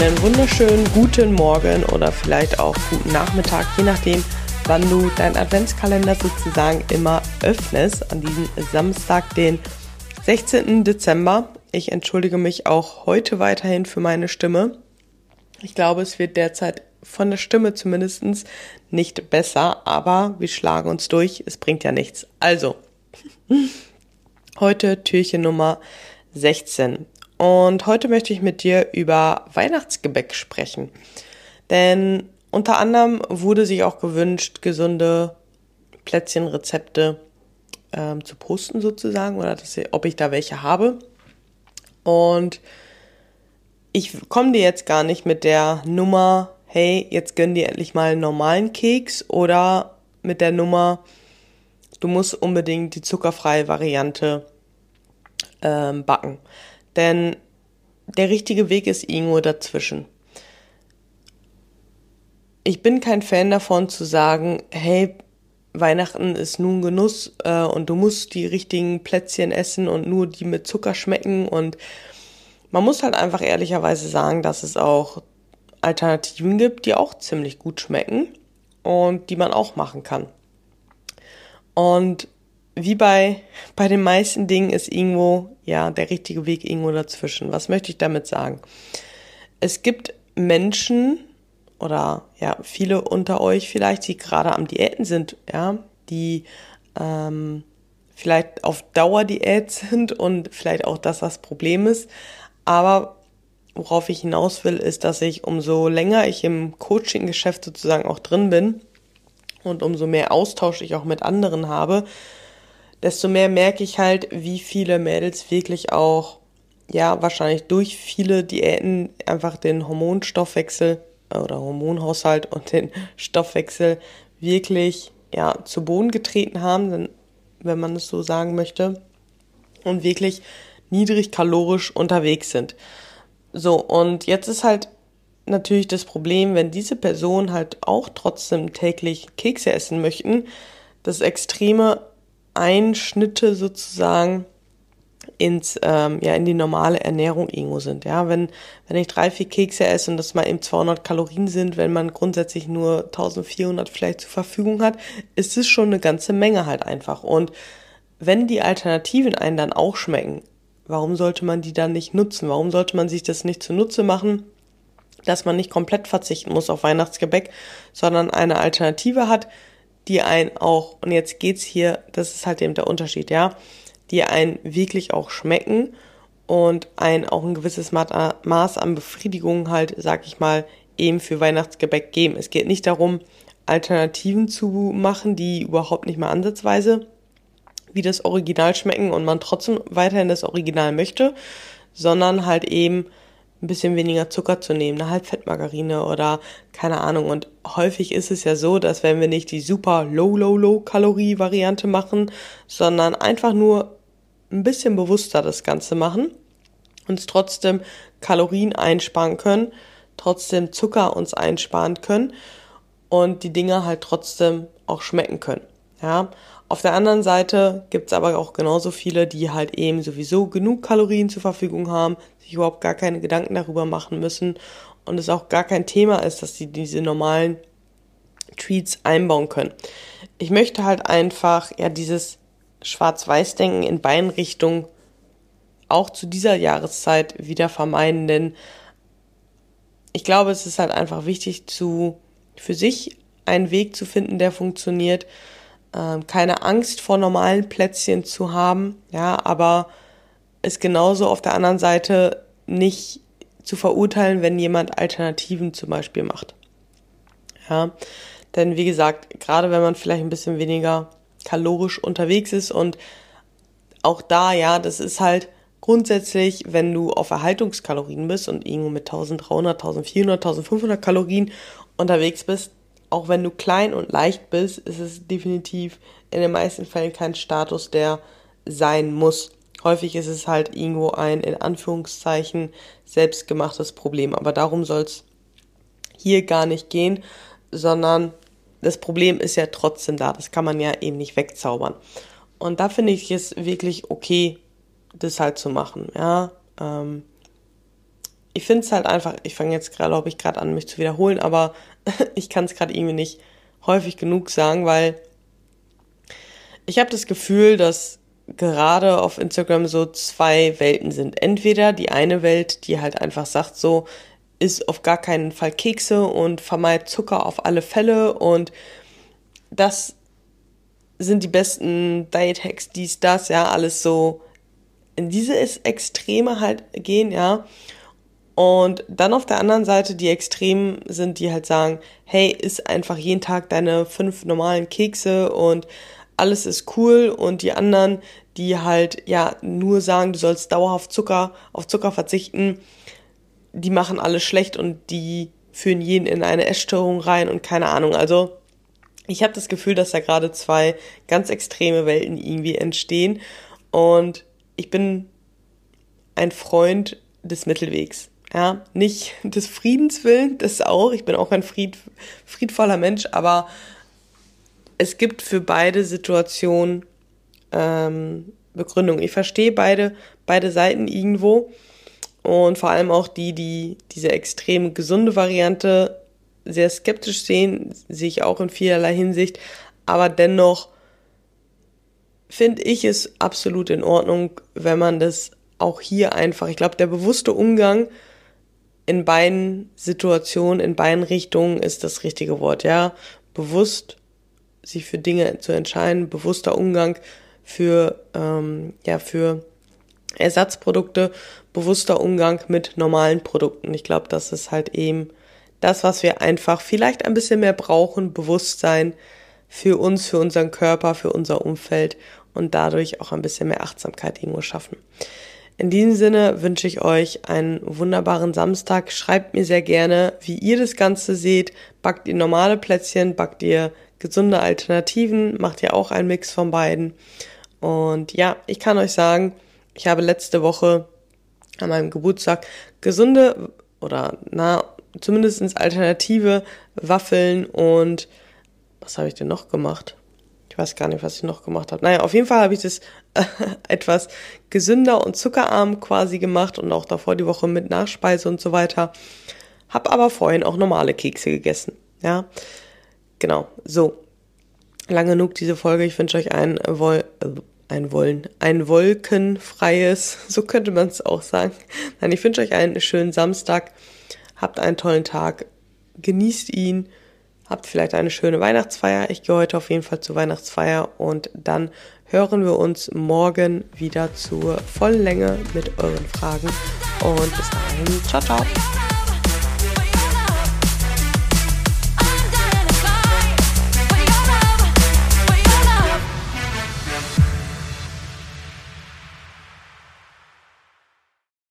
einen wunderschönen guten Morgen oder vielleicht auch guten Nachmittag, je nachdem, wann du deinen Adventskalender sozusagen immer öffnest. An diesem Samstag, den 16. Dezember. Ich entschuldige mich auch heute weiterhin für meine Stimme. Ich glaube, es wird derzeit von der Stimme zumindest nicht besser, aber wir schlagen uns durch. Es bringt ja nichts. Also, heute Türchen Nummer 16. Und heute möchte ich mit dir über Weihnachtsgebäck sprechen. Denn unter anderem wurde sich auch gewünscht, gesunde Plätzchenrezepte ähm, zu posten sozusagen oder dass, ob ich da welche habe. Und ich komme dir jetzt gar nicht mit der Nummer, hey, jetzt gönn dir endlich mal einen normalen Keks oder mit der Nummer, du musst unbedingt die zuckerfreie Variante ähm, backen. Denn der richtige Weg ist irgendwo dazwischen. Ich bin kein Fan davon zu sagen, hey, Weihnachten ist nun Genuss äh, und du musst die richtigen Plätzchen essen und nur die mit Zucker schmecken und man muss halt einfach ehrlicherweise sagen, dass es auch Alternativen gibt, die auch ziemlich gut schmecken und die man auch machen kann. Und wie bei, bei den meisten Dingen ist irgendwo, ja, der richtige Weg irgendwo dazwischen. Was möchte ich damit sagen? Es gibt Menschen oder ja, viele unter euch vielleicht, die gerade am Diäten sind, ja, die ähm, vielleicht auf Dauerdiät sind und vielleicht auch das das Problem ist. Aber worauf ich hinaus will, ist, dass ich umso länger ich im Coaching-Geschäft sozusagen auch drin bin und umso mehr Austausch ich auch mit anderen habe, desto mehr merke ich halt, wie viele Mädels wirklich auch, ja, wahrscheinlich durch viele Diäten einfach den Hormonstoffwechsel äh, oder Hormonhaushalt und den Stoffwechsel wirklich, ja, zu Boden getreten haben, wenn man es so sagen möchte, und wirklich niedrig kalorisch unterwegs sind. So, und jetzt ist halt natürlich das Problem, wenn diese Personen halt auch trotzdem täglich Kekse essen möchten, das extreme Einschnitte sozusagen ins ähm, ja in die normale Ernährung irgendwo sind ja. Wenn wenn ich drei vier Kekse esse und das mal eben 200 Kalorien sind wenn man grundsätzlich nur 1400 vielleicht zur Verfügung hat ist es schon eine ganze Menge halt einfach. Und wenn die Alternativen einen dann auch schmecken warum sollte man die dann nicht nutzen? Warum sollte man sich das nicht zunutze machen dass man nicht komplett verzichten muss auf Weihnachtsgebäck sondern eine Alternative hat die einen auch, und jetzt geht's hier, das ist halt eben der Unterschied, ja, die einen wirklich auch schmecken und ein auch ein gewisses Maß an Befriedigung halt, sag ich mal, eben für Weihnachtsgebäck geben. Es geht nicht darum, Alternativen zu machen, die überhaupt nicht mal ansatzweise wie das Original schmecken und man trotzdem weiterhin das Original möchte, sondern halt eben ein bisschen weniger Zucker zu nehmen, eine Halbfettmargarine oder keine Ahnung. Und häufig ist es ja so, dass wenn wir nicht die super low, low, low Kalorie Variante machen, sondern einfach nur ein bisschen bewusster das Ganze machen, uns trotzdem Kalorien einsparen können, trotzdem Zucker uns einsparen können und die Dinge halt trotzdem auch schmecken können. Ja, auf der anderen Seite gibt's aber auch genauso viele, die halt eben sowieso genug Kalorien zur Verfügung haben, sich überhaupt gar keine Gedanken darüber machen müssen und es auch gar kein Thema ist, dass sie diese normalen Tweets einbauen können. Ich möchte halt einfach ja dieses Schwarz-Weiß-Denken in beiden Richtungen auch zu dieser Jahreszeit wieder vermeiden, denn ich glaube, es ist halt einfach wichtig zu für sich einen Weg zu finden, der funktioniert, ähm, keine Angst vor normalen Plätzchen zu haben, ja, aber es genauso auf der anderen Seite nicht zu verurteilen, wenn jemand Alternativen zum Beispiel macht. Ja, denn wie gesagt, gerade wenn man vielleicht ein bisschen weniger kalorisch unterwegs ist und auch da, ja, das ist halt grundsätzlich, wenn du auf Erhaltungskalorien bist und irgendwo mit 1300, 1400, 1500 Kalorien unterwegs bist, auch wenn du klein und leicht bist, ist es definitiv in den meisten Fällen kein Status, der sein muss. Häufig ist es halt irgendwo ein in Anführungszeichen selbstgemachtes Problem. Aber darum soll es hier gar nicht gehen, sondern das Problem ist ja trotzdem da. Das kann man ja eben nicht wegzaubern. Und da finde ich es wirklich okay, das halt zu machen. Ja, ähm, ich finde es halt einfach, ich fange jetzt gerade, glaube ich, gerade an, mich zu wiederholen, aber ich kann es gerade irgendwie nicht häufig genug sagen, weil ich habe das Gefühl, dass gerade auf Instagram so zwei Welten sind. Entweder die eine Welt, die halt einfach sagt so, ist auf gar keinen Fall Kekse und vermeidet Zucker auf alle Fälle und das sind die besten Diet-Hacks, dies, das, ja, alles so in diese Extreme halt gehen, ja. Und dann auf der anderen Seite die Extremen sind, die halt sagen, hey, isst einfach jeden Tag deine fünf normalen Kekse und alles ist cool und die anderen, die halt ja nur sagen, du sollst dauerhaft Zucker auf Zucker verzichten, die machen alles schlecht und die führen jeden in eine Essstörung rein und keine Ahnung. Also ich habe das Gefühl, dass da gerade zwei ganz extreme Welten irgendwie entstehen und ich bin ein Freund des Mittelwegs. Ja, nicht des Friedens willen, das auch. Ich bin auch ein fried, friedvoller Mensch, aber es gibt für beide Situationen ähm, Begründung. Ich verstehe beide, beide Seiten irgendwo und vor allem auch die, die diese extrem gesunde Variante sehr skeptisch sehen, sehe ich auch in vielerlei Hinsicht, aber dennoch finde ich es absolut in Ordnung, wenn man das auch hier einfach, ich glaube, der bewusste Umgang in beiden Situationen, in beiden Richtungen ist das richtige Wort, ja. Bewusst sich für Dinge zu entscheiden, bewusster Umgang für, ähm, ja, für Ersatzprodukte, bewusster Umgang mit normalen Produkten. Ich glaube, das ist halt eben das, was wir einfach vielleicht ein bisschen mehr brauchen, Bewusstsein für uns, für unseren Körper, für unser Umfeld und dadurch auch ein bisschen mehr Achtsamkeit irgendwo schaffen. In diesem Sinne wünsche ich euch einen wunderbaren Samstag. Schreibt mir sehr gerne, wie ihr das Ganze seht. Backt ihr normale Plätzchen, backt ihr gesunde Alternativen, macht ihr auch einen Mix von beiden. Und ja, ich kann euch sagen, ich habe letzte Woche an meinem Geburtstag gesunde oder na, zumindest alternative Waffeln und was habe ich denn noch gemacht? Ich weiß gar nicht, was ich noch gemacht habe. Naja, auf jeden Fall habe ich das etwas gesünder und zuckerarm quasi gemacht und auch davor die Woche mit Nachspeise und so weiter. Hab aber vorhin auch normale Kekse gegessen. Ja, genau. So, lang genug diese Folge. Ich wünsche euch ein, Woll, ein Wollen, ein wolkenfreies, so könnte man es auch sagen. Nein, ich wünsche euch einen schönen Samstag. Habt einen tollen Tag. Genießt ihn Habt vielleicht eine schöne Weihnachtsfeier. Ich gehe heute auf jeden Fall zur Weihnachtsfeier und dann hören wir uns morgen wieder zur vollen Länge mit euren Fragen. Und bis dahin, ciao, ciao.